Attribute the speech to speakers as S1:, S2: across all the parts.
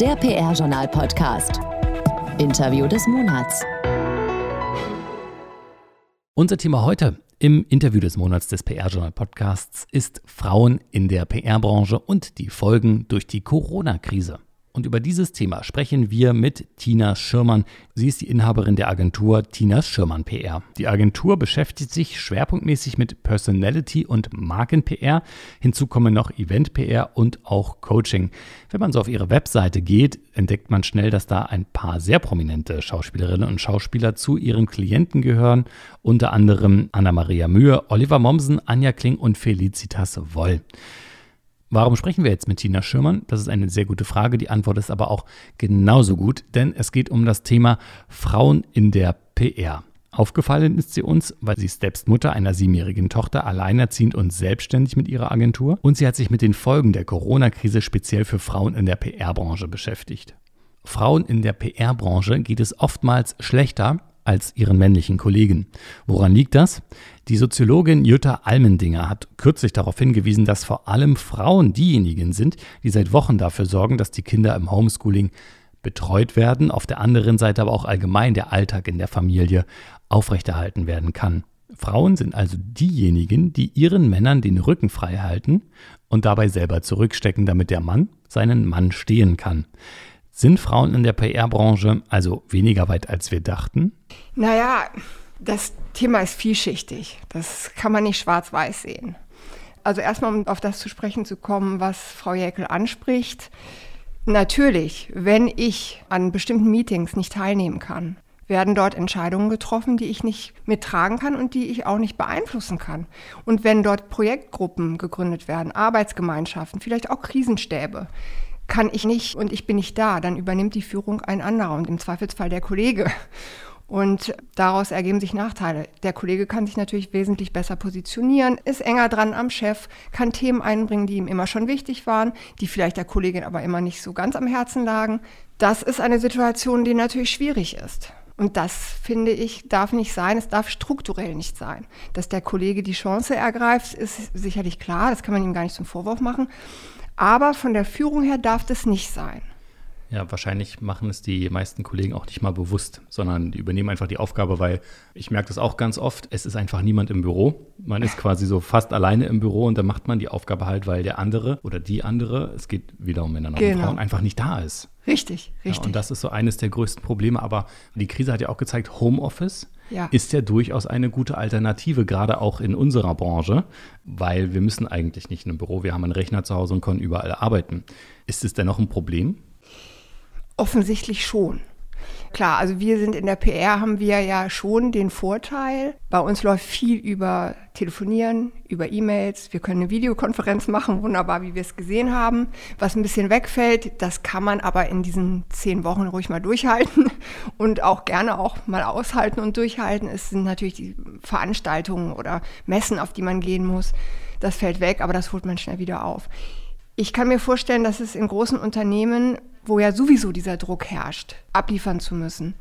S1: Der PR-Journal-Podcast. Interview des Monats.
S2: Unser Thema heute im Interview des Monats des PR-Journal-Podcasts ist Frauen in der PR-Branche und die Folgen durch die Corona-Krise. Und über dieses Thema sprechen wir mit Tina Schirmann. Sie ist die Inhaberin der Agentur Tina Schirmann PR. Die Agentur beschäftigt sich schwerpunktmäßig mit Personality und Marken-PR. Hinzu kommen noch Event-PR und auch Coaching. Wenn man so auf ihre Webseite geht, entdeckt man schnell, dass da ein paar sehr prominente Schauspielerinnen und Schauspieler zu ihren Klienten gehören. Unter anderem Anna-Maria Mühe, Oliver Mommsen, Anja Kling und Felicitas Woll. Warum sprechen wir jetzt mit Tina Schirmann? Das ist eine sehr gute Frage. Die Antwort ist aber auch genauso gut, denn es geht um das Thema Frauen in der PR. Aufgefallen ist sie uns, weil sie selbst Mutter einer siebenjährigen Tochter, alleinerziehend und selbstständig mit ihrer Agentur. Und sie hat sich mit den Folgen der Corona-Krise speziell für Frauen in der PR-Branche beschäftigt. Frauen in der PR-Branche geht es oftmals schlechter als ihren männlichen Kollegen. Woran liegt das? Die Soziologin Jutta Almendinger hat kürzlich darauf hingewiesen, dass vor allem Frauen diejenigen sind, die seit Wochen dafür sorgen, dass die Kinder im Homeschooling betreut werden, auf der anderen Seite aber auch allgemein der Alltag in der Familie aufrechterhalten werden kann. Frauen sind also diejenigen, die ihren Männern den Rücken frei halten und dabei selber zurückstecken, damit der Mann seinen Mann stehen kann. Sind Frauen in der PR-Branche also weniger weit, als wir dachten?
S3: Naja, das Thema ist vielschichtig. Das kann man nicht schwarz-weiß sehen. Also erstmal, um auf das zu sprechen zu kommen, was Frau Jäckel anspricht. Natürlich, wenn ich an bestimmten Meetings nicht teilnehmen kann, werden dort Entscheidungen getroffen, die ich nicht mittragen kann und die ich auch nicht beeinflussen kann. Und wenn dort Projektgruppen gegründet werden, Arbeitsgemeinschaften, vielleicht auch Krisenstäbe, kann ich nicht und ich bin nicht da, dann übernimmt die Führung ein anderer und im Zweifelsfall der Kollege. Und daraus ergeben sich Nachteile. Der Kollege kann sich natürlich wesentlich besser positionieren, ist enger dran am Chef, kann Themen einbringen, die ihm immer schon wichtig waren, die vielleicht der Kollegin aber immer nicht so ganz am Herzen lagen. Das ist eine Situation, die natürlich schwierig ist. Und das, finde ich, darf nicht sein. Es darf strukturell nicht sein. Dass der Kollege die Chance ergreift, ist sicherlich klar. Das kann man ihm gar nicht zum Vorwurf machen. Aber von der Führung her darf das nicht sein.
S2: Ja, wahrscheinlich machen es die meisten Kollegen auch nicht mal bewusst, sondern die übernehmen einfach die Aufgabe, weil ich merke das auch ganz oft, es ist einfach niemand im Büro. Man ist quasi so fast alleine im Büro und dann macht man die Aufgabe halt, weil der andere oder die andere, es geht wieder um Männer und genau. Frauen, einfach nicht da ist.
S3: Richtig, richtig.
S2: Ja, und das ist so eines der größten Probleme. Aber die Krise hat ja auch gezeigt, Homeoffice ja. ist ja durchaus eine gute Alternative, gerade auch in unserer Branche, weil wir müssen eigentlich nicht in einem Büro, wir haben einen Rechner zu Hause und können überall arbeiten. Ist es denn noch ein Problem?
S3: Offensichtlich schon. Klar, also wir sind in der PR, haben wir ja schon den Vorteil. Bei uns läuft viel über Telefonieren, über E-Mails. Wir können eine Videokonferenz machen, wunderbar, wie wir es gesehen haben. Was ein bisschen wegfällt, das kann man aber in diesen zehn Wochen ruhig mal durchhalten und auch gerne auch mal aushalten und durchhalten. Es sind natürlich die Veranstaltungen oder Messen, auf die man gehen muss. Das fällt weg, aber das holt man schnell wieder auf. Ich kann mir vorstellen, dass es in großen Unternehmen, wo ja sowieso dieser Druck herrscht, abliefern zu müssen,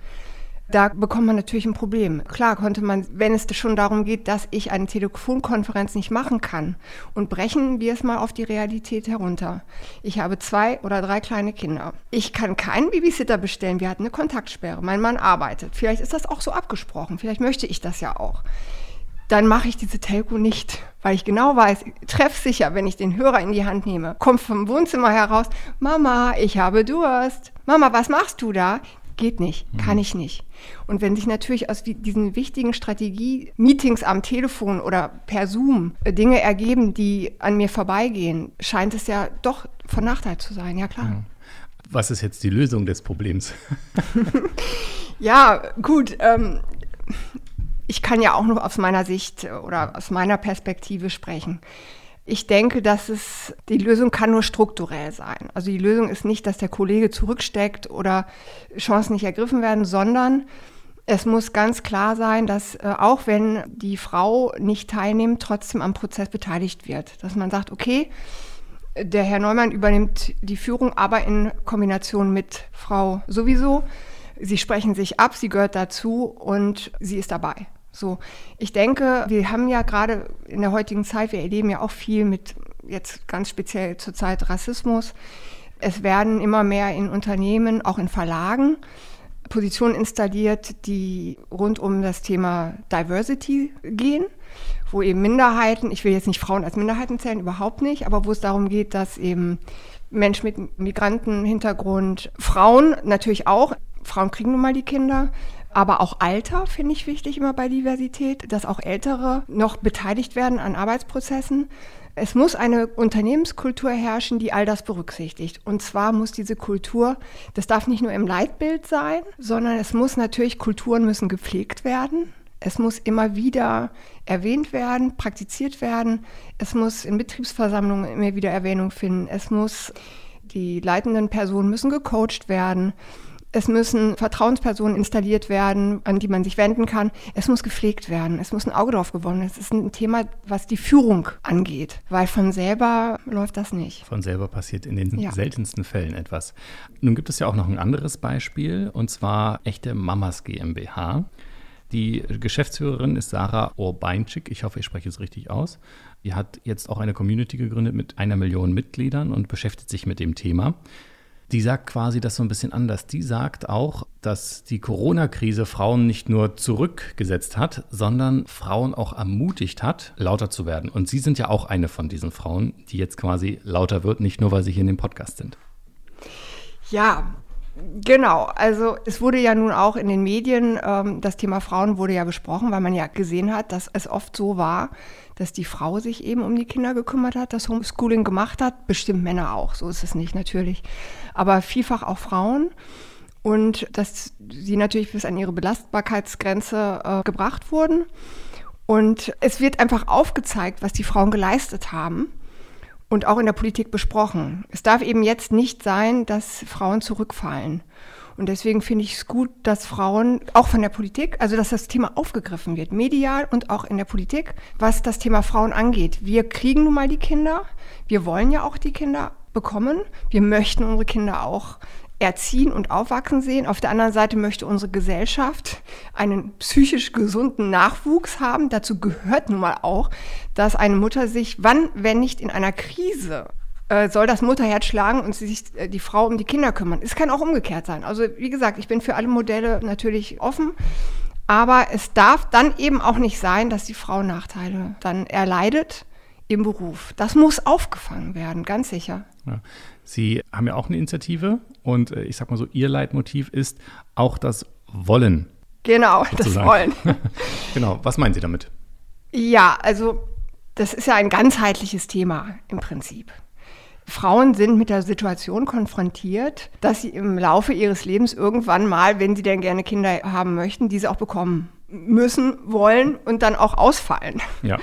S3: da bekommt man natürlich ein Problem. Klar konnte man, wenn es schon darum geht, dass ich eine Telefonkonferenz nicht machen kann und brechen wir es mal auf die Realität herunter. Ich habe zwei oder drei kleine Kinder. Ich kann keinen Babysitter bestellen. Wir hatten eine Kontaktsperre. Mein Mann arbeitet. Vielleicht ist das auch so abgesprochen. Vielleicht möchte ich das ja auch dann mache ich diese Telco nicht, weil ich genau weiß, treffsicher, wenn ich den Hörer in die Hand nehme, kommt vom Wohnzimmer heraus, Mama, ich habe Durst. Mama, was machst du da? Geht nicht, mhm. kann ich nicht. Und wenn sich natürlich aus diesen wichtigen Strategie-Meetings am Telefon oder per Zoom äh, Dinge ergeben, die an mir vorbeigehen, scheint es ja doch von Nachteil zu sein, ja klar.
S2: Was ist jetzt die Lösung des Problems?
S3: ja, gut. Ähm, ich kann ja auch nur aus meiner Sicht äh, oder aus meiner Perspektive sprechen. Ich denke, dass es, die Lösung kann nur strukturell sein. Also die Lösung ist nicht, dass der Kollege zurücksteckt oder Chancen nicht ergriffen werden, sondern es muss ganz klar sein, dass äh, auch wenn die Frau nicht teilnimmt, trotzdem am Prozess beteiligt wird. Dass man sagt, okay, der Herr Neumann übernimmt die Führung, aber in Kombination mit Frau sowieso. Sie sprechen sich ab, sie gehört dazu und sie ist dabei. So, ich denke, wir haben ja gerade in der heutigen Zeit, wir erleben ja auch viel mit jetzt ganz speziell zurzeit Rassismus. Es werden immer mehr in Unternehmen, auch in Verlagen, Positionen installiert, die rund um das Thema Diversity gehen, wo eben Minderheiten, ich will jetzt nicht Frauen als Minderheiten zählen, überhaupt nicht, aber wo es darum geht, dass eben Menschen mit Migrantenhintergrund, Frauen natürlich auch, Frauen kriegen nun mal die Kinder, aber auch Alter finde ich wichtig immer bei Diversität, dass auch Ältere noch beteiligt werden an Arbeitsprozessen. Es muss eine Unternehmenskultur herrschen, die all das berücksichtigt. Und zwar muss diese Kultur, das darf nicht nur im Leitbild sein, sondern es muss natürlich, Kulturen müssen gepflegt werden. Es muss immer wieder erwähnt werden, praktiziert werden. Es muss in Betriebsversammlungen immer wieder Erwähnung finden. Es muss, die leitenden Personen müssen gecoacht werden. Es müssen Vertrauenspersonen installiert werden, an die man sich wenden kann. Es muss gepflegt werden. Es muss ein Auge drauf gewonnen werden. Es ist ein Thema, was die Führung angeht, weil von selber läuft das nicht.
S2: Von selber passiert in den ja. seltensten Fällen etwas. Nun gibt es ja auch noch ein anderes Beispiel, und zwar echte Mamas GmbH. Die Geschäftsführerin ist Sarah Urbeinczyk. Ich hoffe, ich spreche es richtig aus. Die hat jetzt auch eine Community gegründet mit einer Million Mitgliedern und beschäftigt sich mit dem Thema. Die sagt quasi das so ein bisschen anders. Die sagt auch, dass die Corona-Krise Frauen nicht nur zurückgesetzt hat, sondern Frauen auch ermutigt hat, lauter zu werden. Und Sie sind ja auch eine von diesen Frauen, die jetzt quasi lauter wird, nicht nur, weil Sie hier in dem Podcast sind.
S3: Ja, Genau, also es wurde ja nun auch in den Medien, ähm, das Thema Frauen wurde ja besprochen, weil man ja gesehen hat, dass es oft so war, dass die Frau sich eben um die Kinder gekümmert hat, das Homeschooling gemacht hat, bestimmt Männer auch, so ist es nicht natürlich, aber vielfach auch Frauen. Und dass sie natürlich bis an ihre Belastbarkeitsgrenze äh, gebracht wurden. Und es wird einfach aufgezeigt, was die Frauen geleistet haben und auch in der Politik besprochen. Es darf eben jetzt nicht sein, dass Frauen zurückfallen. Und deswegen finde ich es gut, dass Frauen auch von der Politik, also dass das Thema aufgegriffen wird, medial und auch in der Politik, was das Thema Frauen angeht. Wir kriegen nun mal die Kinder, wir wollen ja auch die Kinder bekommen, wir möchten unsere Kinder auch erziehen und aufwachsen sehen. Auf der anderen Seite möchte unsere Gesellschaft einen psychisch gesunden Nachwuchs haben. Dazu gehört nun mal auch, dass eine Mutter sich, wann, wenn nicht in einer Krise, äh, soll das Mutterherz schlagen und sich äh, die Frau um die Kinder kümmern. Es kann auch umgekehrt sein. Also wie gesagt, ich bin für alle Modelle natürlich offen. Aber es darf dann eben auch nicht sein, dass die Frau Nachteile dann erleidet im Beruf. Das muss aufgefangen werden, ganz sicher.
S2: Ja. Sie haben ja auch eine Initiative und äh, ich sag mal so, Ihr Leitmotiv ist auch das Wollen.
S3: Genau, sozusagen. das Wollen.
S2: genau, was meinen Sie damit?
S3: Ja, also das ist ja ein ganzheitliches Thema im Prinzip. Frauen sind mit der Situation konfrontiert, dass sie im Laufe ihres Lebens irgendwann mal, wenn sie denn gerne Kinder haben möchten, diese auch bekommen müssen, wollen und dann auch ausfallen.
S2: Ja.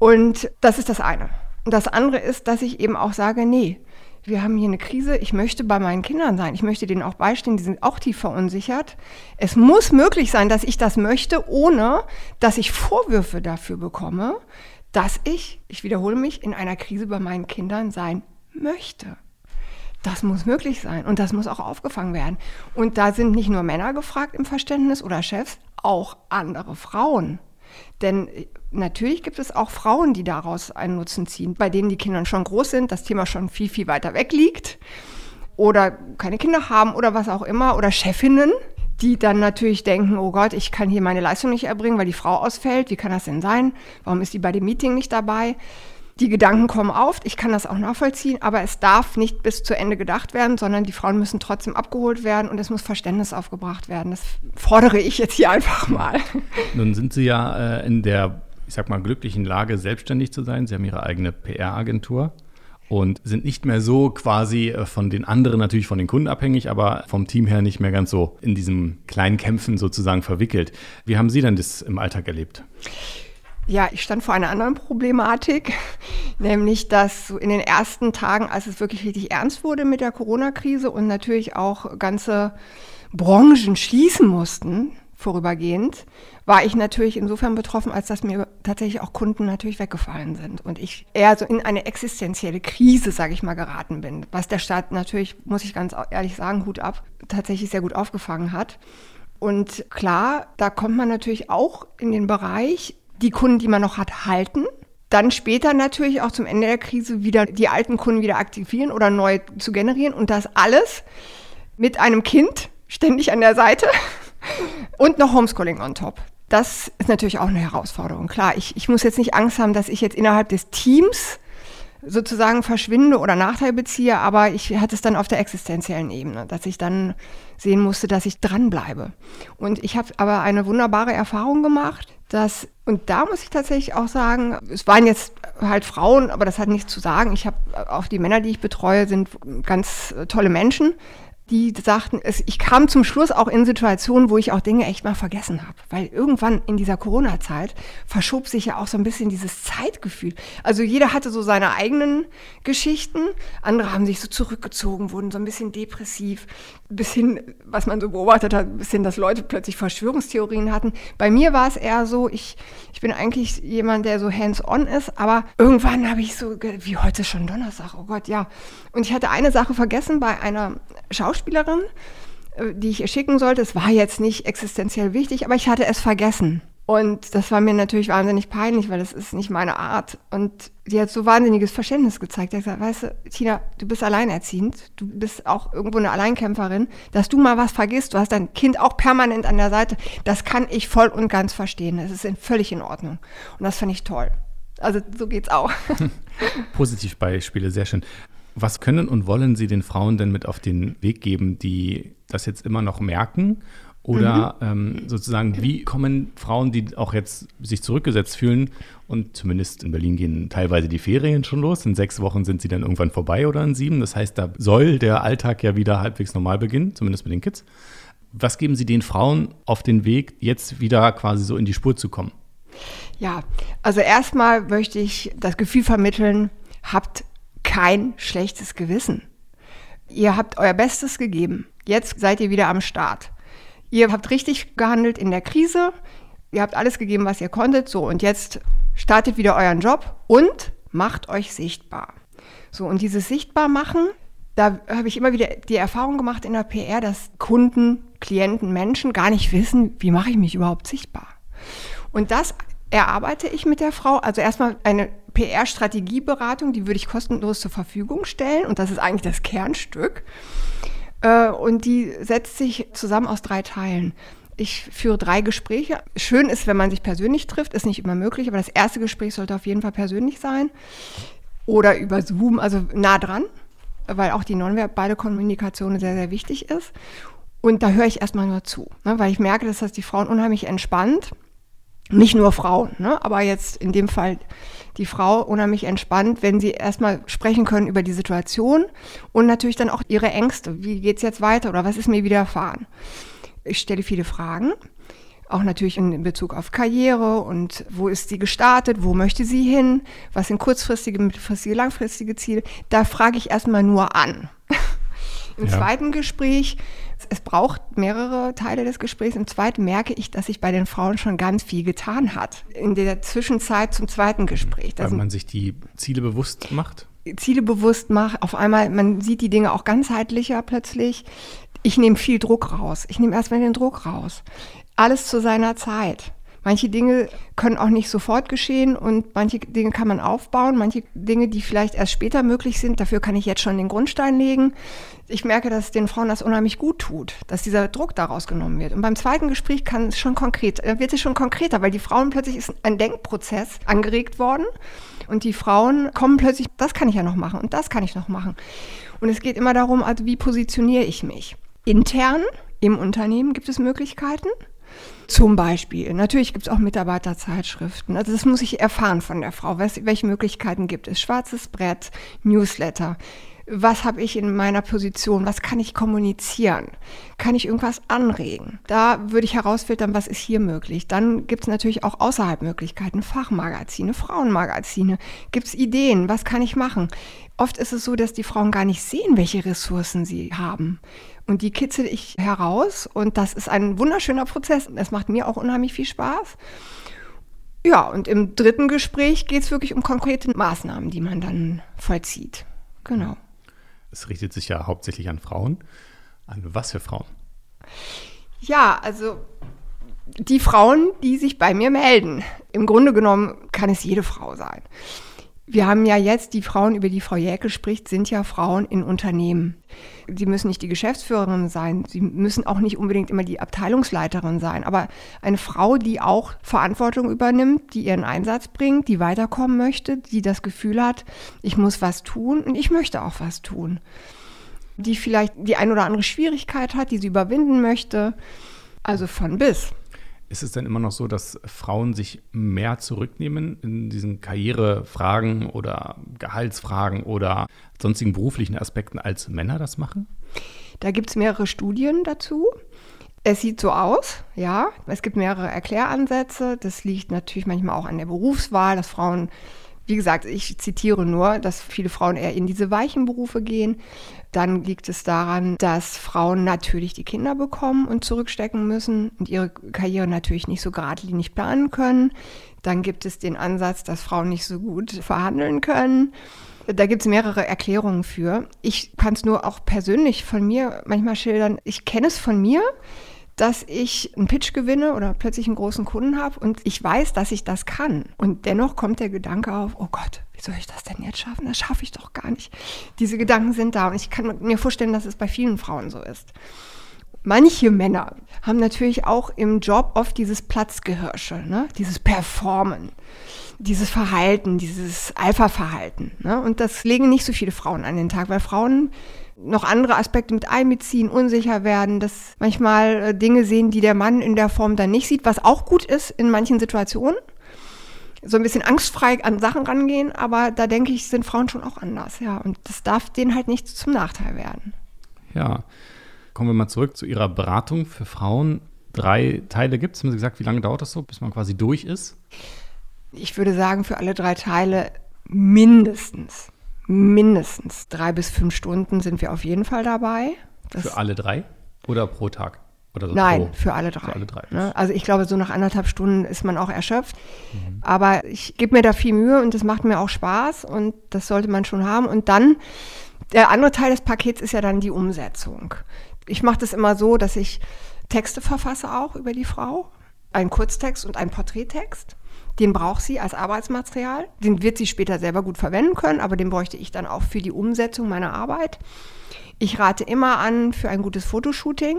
S3: Und das ist das eine. Und das andere ist, dass ich eben auch sage, nee, wir haben hier eine Krise, ich möchte bei meinen Kindern sein, ich möchte denen auch beistehen, die sind auch tief verunsichert. Es muss möglich sein, dass ich das möchte, ohne dass ich Vorwürfe dafür bekomme, dass ich, ich wiederhole mich, in einer Krise bei meinen Kindern sein möchte. Das muss möglich sein und das muss auch aufgefangen werden. Und da sind nicht nur Männer gefragt im Verständnis oder Chefs, auch andere Frauen. Denn natürlich gibt es auch Frauen, die daraus einen Nutzen ziehen, bei denen die Kinder schon groß sind, das Thema schon viel, viel weiter weg liegt oder keine Kinder haben oder was auch immer oder Chefinnen, die dann natürlich denken, oh Gott, ich kann hier meine Leistung nicht erbringen, weil die Frau ausfällt. Wie kann das denn sein? Warum ist die bei dem Meeting nicht dabei? Die Gedanken kommen auf, ich kann das auch nachvollziehen, aber es darf nicht bis zu Ende gedacht werden, sondern die Frauen müssen trotzdem abgeholt werden und es muss Verständnis aufgebracht werden. Das fordere ich jetzt hier einfach mal.
S2: Nun sind Sie ja äh, in der, ich sag mal, glücklichen Lage, selbstständig zu sein. Sie haben Ihre eigene PR-Agentur und sind nicht mehr so quasi äh, von den anderen, natürlich von den Kunden abhängig, aber vom Team her nicht mehr ganz so in diesen kleinen Kämpfen sozusagen verwickelt. Wie haben Sie denn das im Alltag erlebt?
S3: Ja, ich stand vor einer anderen Problematik, nämlich dass in den ersten Tagen, als es wirklich richtig ernst wurde mit der Corona-Krise und natürlich auch ganze Branchen schließen mussten, vorübergehend, war ich natürlich insofern betroffen, als dass mir tatsächlich auch Kunden natürlich weggefallen sind und ich eher so in eine existenzielle Krise, sage ich mal, geraten bin, was der Staat natürlich, muss ich ganz ehrlich sagen, Hut ab, tatsächlich sehr gut aufgefangen hat. Und klar, da kommt man natürlich auch in den Bereich, die Kunden, die man noch hat, halten. dann später natürlich auch zum Ende der Krise wieder die alten Kunden wieder aktivieren oder neu zu generieren und das alles mit einem Kind ständig an der Seite und noch Homeschooling on top. Das ist natürlich auch eine Herausforderung. Klar, ich, ich muss jetzt nicht Angst haben, dass ich jetzt innerhalb des Teams sozusagen verschwinde oder Nachteil beziehe, aber ich hatte es dann auf der existenziellen Ebene, dass ich dann sehen musste, dass ich dranbleibe. Und ich habe aber eine wunderbare Erfahrung gemacht, dass, und da muss ich tatsächlich auch sagen, es waren jetzt halt Frauen, aber das hat nichts zu sagen. Ich habe auch die Männer, die ich betreue, sind ganz tolle Menschen die sagten, es, ich kam zum Schluss auch in Situationen, wo ich auch Dinge echt mal vergessen habe. Weil irgendwann in dieser Corona-Zeit verschob sich ja auch so ein bisschen dieses Zeitgefühl. Also jeder hatte so seine eigenen Geschichten, andere haben sich so zurückgezogen, wurden so ein bisschen depressiv, ein bisschen, was man so beobachtet hat, ein bisschen, dass Leute plötzlich Verschwörungstheorien hatten. Bei mir war es eher so, ich, ich bin eigentlich jemand, der so hands-on ist, aber irgendwann habe ich so, wie heute schon Donnerstag, oh Gott, ja. Und ich hatte eine Sache vergessen bei einer Schauspielerin, Schauspielerin, äh, die ich ihr schicken sollte. Es war jetzt nicht existenziell wichtig, aber ich hatte es vergessen. Und das war mir natürlich wahnsinnig peinlich, weil das ist nicht meine Art. Und die hat so wahnsinniges Verständnis gezeigt. Die hat gesagt, weißt du, Tina, du bist alleinerziehend, du bist auch irgendwo eine Alleinkämpferin, dass du mal was vergisst, du hast dein Kind auch permanent an der Seite, das kann ich voll und ganz verstehen. Das ist völlig in Ordnung. Und das fand ich toll. Also so geht's auch.
S2: Positivbeispiele, sehr schön. Was können und wollen Sie den Frauen denn mit auf den Weg geben, die das jetzt immer noch merken? Oder mhm. ähm, sozusagen, wie kommen Frauen, die auch jetzt sich zurückgesetzt fühlen und zumindest in Berlin gehen teilweise die Ferien schon los. In sechs Wochen sind sie dann irgendwann vorbei oder in sieben. Das heißt, da soll der Alltag ja wieder halbwegs normal beginnen, zumindest mit den Kids. Was geben Sie den Frauen auf den Weg, jetzt wieder quasi so in die Spur zu kommen?
S3: Ja, also erstmal möchte ich das Gefühl vermitteln, habt kein schlechtes Gewissen. Ihr habt euer Bestes gegeben. Jetzt seid ihr wieder am Start. Ihr habt richtig gehandelt in der Krise. Ihr habt alles gegeben, was ihr konntet. So, und jetzt startet wieder euren Job und macht euch sichtbar. So, und dieses Sichtbarmachen, da habe ich immer wieder die Erfahrung gemacht in der PR, dass Kunden, Klienten, Menschen gar nicht wissen, wie mache ich mich überhaupt sichtbar. Und das erarbeite ich mit der Frau. Also erstmal eine PR-Strategieberatung, die würde ich kostenlos zur Verfügung stellen. Und das ist eigentlich das Kernstück. Äh, und die setzt sich zusammen aus drei Teilen. Ich führe drei Gespräche. Schön ist, wenn man sich persönlich trifft, ist nicht immer möglich, aber das erste Gespräch sollte auf jeden Fall persönlich sein. Oder über Zoom, also nah dran, weil auch die nonverbale Kommunikation sehr, sehr wichtig ist. Und da höre ich erstmal nur zu, ne, weil ich merke, dass das die Frauen unheimlich entspannt nicht nur Frauen, ne? aber jetzt in dem Fall die Frau unheimlich entspannt, wenn sie erstmal sprechen können über die Situation und natürlich dann auch ihre Ängste. Wie geht's jetzt weiter oder was ist mir widerfahren? Ich stelle viele Fragen, auch natürlich in Bezug auf Karriere und wo ist sie gestartet, wo möchte sie hin, was sind kurzfristige, mittelfristige, langfristige Ziele. Da frage ich erstmal nur an. Im ja. zweiten Gespräch es braucht mehrere Teile des Gesprächs. Im zweiten merke ich, dass sich bei den Frauen schon ganz viel getan hat. In der Zwischenzeit zum zweiten Gespräch.
S2: Weil man sich die Ziele bewusst macht?
S3: Ziele bewusst macht. Auf einmal, man sieht die Dinge auch ganzheitlicher plötzlich. Ich nehme viel Druck raus. Ich nehme erstmal den Druck raus. Alles zu seiner Zeit. Manche Dinge können auch nicht sofort geschehen und manche Dinge kann man aufbauen, manche Dinge, die vielleicht erst später möglich sind, dafür kann ich jetzt schon den Grundstein legen. Ich merke, dass den Frauen das unheimlich gut tut, dass dieser Druck daraus genommen wird. Und beim zweiten Gespräch kann es schon konkret, äh, wird es schon konkreter, weil die Frauen plötzlich ist ein Denkprozess angeregt worden und die Frauen kommen plötzlich, das kann ich ja noch machen und das kann ich noch machen. Und es geht immer darum, also wie positioniere ich mich? Intern im Unternehmen gibt es Möglichkeiten. Zum Beispiel. Natürlich gibt es auch Mitarbeiterzeitschriften. Also das muss ich erfahren von der Frau. welche Möglichkeiten gibt es? Schwarzes Brett, Newsletter. Was habe ich in meiner Position? Was kann ich kommunizieren? Kann ich irgendwas anregen? Da würde ich herausfiltern, was ist hier möglich. Dann gibt es natürlich auch außerhalb Möglichkeiten, Fachmagazine, Frauenmagazine. Gibt es Ideen? Was kann ich machen? Oft ist es so, dass die Frauen gar nicht sehen, welche Ressourcen sie haben. Und die kitzel ich heraus und das ist ein wunderschöner Prozess. Es macht mir auch unheimlich viel Spaß. Ja, und im dritten Gespräch geht es wirklich um konkrete Maßnahmen, die man dann vollzieht. Genau.
S2: Es richtet sich ja hauptsächlich an Frauen. An was für Frauen?
S3: Ja, also Die Frauen, die sich bei mir melden. Im Grunde genommen kann es jede Frau sein. Wir haben ja jetzt die Frauen, über die Frau Jäckel spricht, sind ja Frauen in Unternehmen. Sie müssen nicht die Geschäftsführerin sein, sie müssen auch nicht unbedingt immer die Abteilungsleiterin sein, aber eine Frau, die auch Verantwortung übernimmt, die ihren Einsatz bringt, die weiterkommen möchte, die das Gefühl hat, ich muss was tun und ich möchte auch was tun. Die vielleicht die ein oder andere Schwierigkeit hat, die sie überwinden möchte. Also von bis.
S2: Ist es denn immer noch so, dass Frauen sich mehr zurücknehmen in diesen Karrierefragen oder Gehaltsfragen oder sonstigen beruflichen Aspekten, als Männer das machen?
S3: Da gibt es mehrere Studien dazu. Es sieht so aus, ja. Es gibt mehrere Erkläransätze. Das liegt natürlich manchmal auch an der Berufswahl, dass Frauen wie gesagt, ich zitiere nur, dass viele Frauen eher in diese weichen Berufe gehen. Dann liegt es daran, dass Frauen natürlich die Kinder bekommen und zurückstecken müssen und ihre Karriere natürlich nicht so geradlinig planen können. Dann gibt es den Ansatz, dass Frauen nicht so gut verhandeln können. Da gibt es mehrere Erklärungen für. Ich kann es nur auch persönlich von mir manchmal schildern. Ich kenne es von mir dass ich einen Pitch gewinne oder plötzlich einen großen Kunden habe und ich weiß, dass ich das kann. Und dennoch kommt der Gedanke auf, oh Gott, wie soll ich das denn jetzt schaffen? Das schaffe ich doch gar nicht. Diese Gedanken sind da und ich kann mir vorstellen, dass es bei vielen Frauen so ist. Manche Männer haben natürlich auch im Job oft dieses Platzgehirsche, ne? dieses Performen, dieses Verhalten, dieses Alpha-Verhalten. Ne? Und das legen nicht so viele Frauen an den Tag, weil Frauen noch andere Aspekte mit einbeziehen, unsicher werden, dass manchmal äh, Dinge sehen, die der Mann in der Form dann nicht sieht, was auch gut ist in manchen Situationen. So ein bisschen angstfrei an Sachen rangehen, aber da denke ich, sind Frauen schon auch anders, ja. Und das darf denen halt nicht zum Nachteil werden.
S2: Ja. Kommen wir mal zurück zu Ihrer Beratung für Frauen. Drei Teile gibt es. Haben Sie gesagt, wie lange dauert das so, bis man quasi durch ist?
S3: Ich würde sagen, für alle drei Teile mindestens mindestens drei bis fünf Stunden sind wir auf jeden Fall dabei.
S2: Das für alle drei oder pro Tag?
S3: So Nein, pro, für alle drei. Für alle drei. Ne? Also ich glaube, so nach anderthalb Stunden ist man auch erschöpft. Mhm. Aber ich gebe mir da viel Mühe und das macht mir auch Spaß und das sollte man schon haben. Und dann, der andere Teil des Pakets ist ja dann die Umsetzung. Ich mache das immer so, dass ich Texte verfasse auch über die Frau. Ein Kurztext und ein Porträttext. Den braucht sie als Arbeitsmaterial. Den wird sie später selber gut verwenden können, aber den bräuchte ich dann auch für die Umsetzung meiner Arbeit. Ich rate immer an für ein gutes Fotoshooting.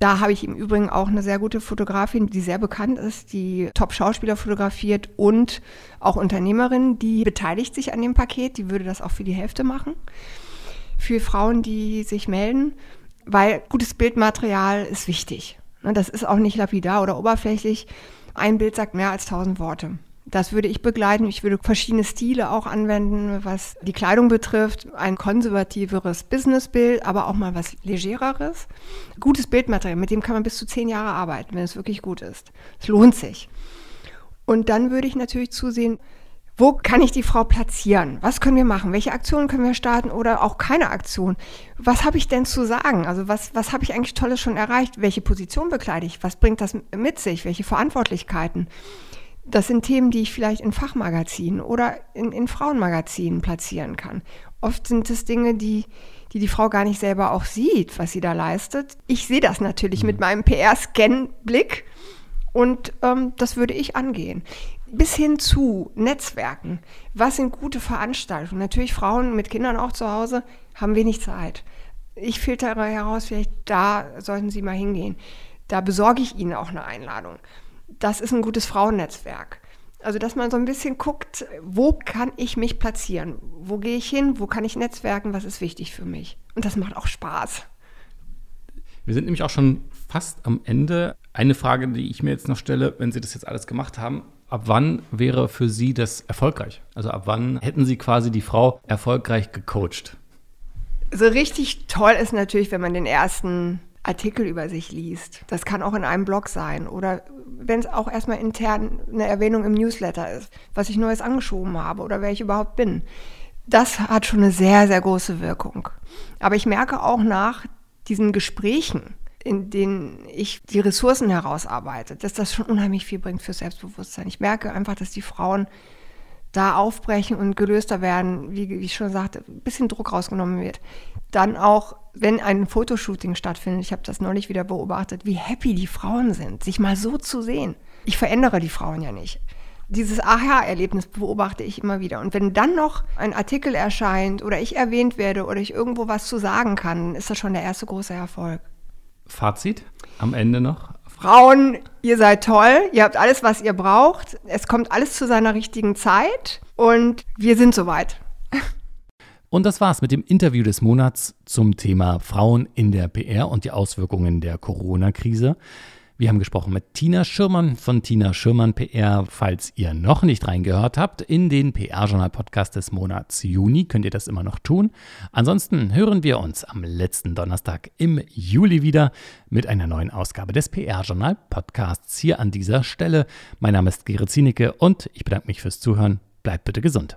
S3: Da habe ich im Übrigen auch eine sehr gute Fotografin, die sehr bekannt ist, die Top-Schauspieler fotografiert und auch Unternehmerin, die beteiligt sich an dem Paket, die würde das auch für die Hälfte machen. Für Frauen, die sich melden, weil gutes Bildmaterial ist wichtig. Das ist auch nicht lapidar oder oberflächlich. Ein Bild sagt mehr als tausend Worte. Das würde ich begleiten. Ich würde verschiedene Stile auch anwenden, was die Kleidung betrifft. Ein konservativeres Businessbild, aber auch mal was legereres. Gutes Bildmaterial, mit dem kann man bis zu zehn Jahre arbeiten, wenn es wirklich gut ist. Es lohnt sich. Und dann würde ich natürlich zusehen, wo kann ich die Frau platzieren? Was können wir machen? Welche Aktionen können wir starten oder auch keine Aktion? Was habe ich denn zu sagen? Also was, was habe ich eigentlich Tolles schon erreicht? Welche Position bekleide ich? Was bringt das mit sich? Welche Verantwortlichkeiten? Das sind Themen, die ich vielleicht in Fachmagazinen oder in, in Frauenmagazinen platzieren kann. Oft sind es Dinge, die, die die Frau gar nicht selber auch sieht, was sie da leistet. Ich sehe das natürlich mhm. mit meinem PR-Scan-Blick und ähm, das würde ich angehen bis hin zu Netzwerken. Was sind gute Veranstaltungen? Natürlich Frauen mit Kindern auch zu Hause haben wenig Zeit. Ich filtere heraus, vielleicht da sollten Sie mal hingehen. Da besorge ich Ihnen auch eine Einladung. Das ist ein gutes Frauennetzwerk. Also, dass man so ein bisschen guckt, wo kann ich mich platzieren? Wo gehe ich hin? Wo kann ich netzwerken? Was ist wichtig für mich? Und das macht auch Spaß.
S2: Wir sind nämlich auch schon fast am Ende. Eine Frage, die ich mir jetzt noch stelle, wenn Sie das jetzt alles gemacht haben, ab wann wäre für Sie das erfolgreich? Also ab wann hätten Sie quasi die Frau erfolgreich gecoacht?
S3: So richtig toll ist natürlich, wenn man den ersten Artikel über sich liest. Das kann auch in einem Blog sein oder wenn es auch erstmal intern eine Erwähnung im Newsletter ist, was ich Neues angeschoben habe oder wer ich überhaupt bin. Das hat schon eine sehr, sehr große Wirkung. Aber ich merke auch nach diesen Gesprächen, in denen ich die Ressourcen herausarbeite, dass das schon unheimlich viel bringt für Selbstbewusstsein. Ich merke einfach, dass die Frauen da aufbrechen und gelöster werden, wie, wie ich schon sagte, ein bisschen Druck rausgenommen wird. Dann auch, wenn ein Fotoshooting stattfindet, ich habe das neulich wieder beobachtet, wie happy die Frauen sind, sich mal so zu sehen. Ich verändere die Frauen ja nicht. Dieses Aha-Erlebnis beobachte ich immer wieder. Und wenn dann noch ein Artikel erscheint oder ich erwähnt werde oder ich irgendwo was zu sagen kann, ist das schon der erste große Erfolg.
S2: Fazit am Ende noch?
S3: Frauen, ihr seid toll, ihr habt alles, was ihr braucht. Es kommt alles zu seiner richtigen Zeit und wir sind soweit.
S2: Und das war's mit dem Interview des Monats zum Thema Frauen in der PR und die Auswirkungen der Corona-Krise. Wir haben gesprochen mit Tina Schirmann von Tina Schirmann PR. Falls ihr noch nicht reingehört habt, in den PR-Journal-Podcast des Monats Juni könnt ihr das immer noch tun. Ansonsten hören wir uns am letzten Donnerstag im Juli wieder mit einer neuen Ausgabe des PR-Journal-Podcasts hier an dieser Stelle. Mein Name ist Gerrit Zienicke und ich bedanke mich fürs Zuhören. Bleibt bitte gesund.